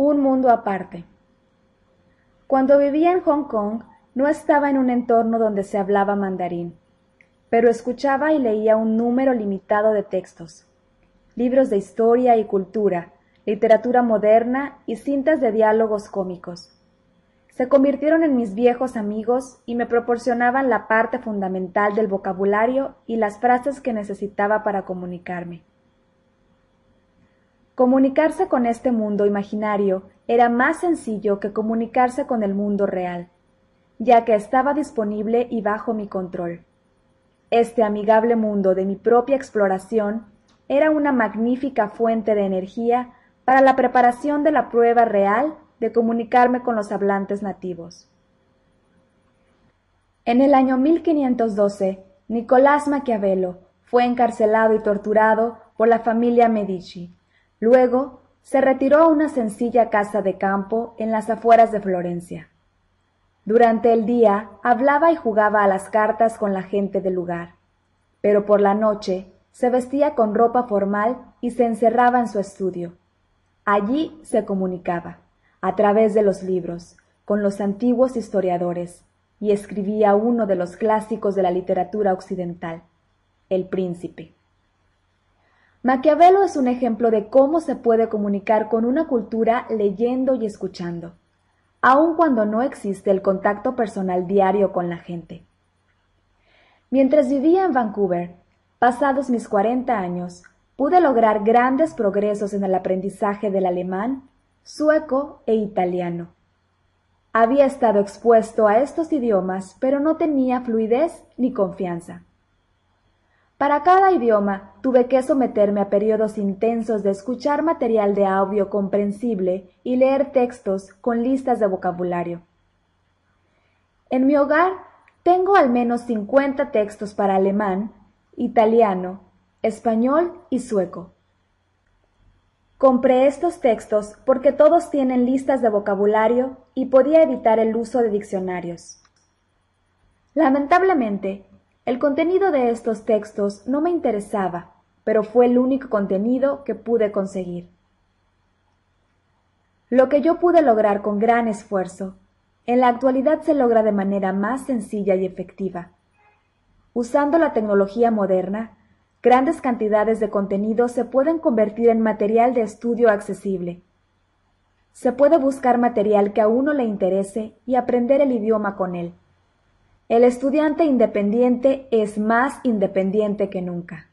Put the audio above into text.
Un mundo aparte. Cuando vivía en Hong Kong, no estaba en un entorno donde se hablaba mandarín, pero escuchaba y leía un número limitado de textos, libros de historia y cultura, literatura moderna y cintas de diálogos cómicos. Se convirtieron en mis viejos amigos y me proporcionaban la parte fundamental del vocabulario y las frases que necesitaba para comunicarme. Comunicarse con este mundo imaginario era más sencillo que comunicarse con el mundo real, ya que estaba disponible y bajo mi control. Este amigable mundo de mi propia exploración era una magnífica fuente de energía para la preparación de la prueba real de comunicarme con los hablantes nativos. En el año 1512, Nicolás Maquiavelo fue encarcelado y torturado por la familia Medici, Luego se retiró a una sencilla casa de campo en las afueras de Florencia. Durante el día hablaba y jugaba a las cartas con la gente del lugar, pero por la noche se vestía con ropa formal y se encerraba en su estudio. Allí se comunicaba, a través de los libros, con los antiguos historiadores, y escribía uno de los clásicos de la literatura occidental, El Príncipe. Maquiavelo es un ejemplo de cómo se puede comunicar con una cultura leyendo y escuchando, aun cuando no existe el contacto personal diario con la gente. Mientras vivía en Vancouver, pasados mis 40 años, pude lograr grandes progresos en el aprendizaje del alemán, sueco e italiano. Había estado expuesto a estos idiomas, pero no tenía fluidez ni confianza. Para cada idioma tuve que someterme a periodos intensos de escuchar material de audio comprensible y leer textos con listas de vocabulario. En mi hogar tengo al menos 50 textos para alemán, italiano, español y sueco. Compré estos textos porque todos tienen listas de vocabulario y podía evitar el uso de diccionarios. Lamentablemente, el contenido de estos textos no me interesaba, pero fue el único contenido que pude conseguir. Lo que yo pude lograr con gran esfuerzo, en la actualidad se logra de manera más sencilla y efectiva. Usando la tecnología moderna, grandes cantidades de contenido se pueden convertir en material de estudio accesible. Se puede buscar material que a uno le interese y aprender el idioma con él. El estudiante independiente es más independiente que nunca.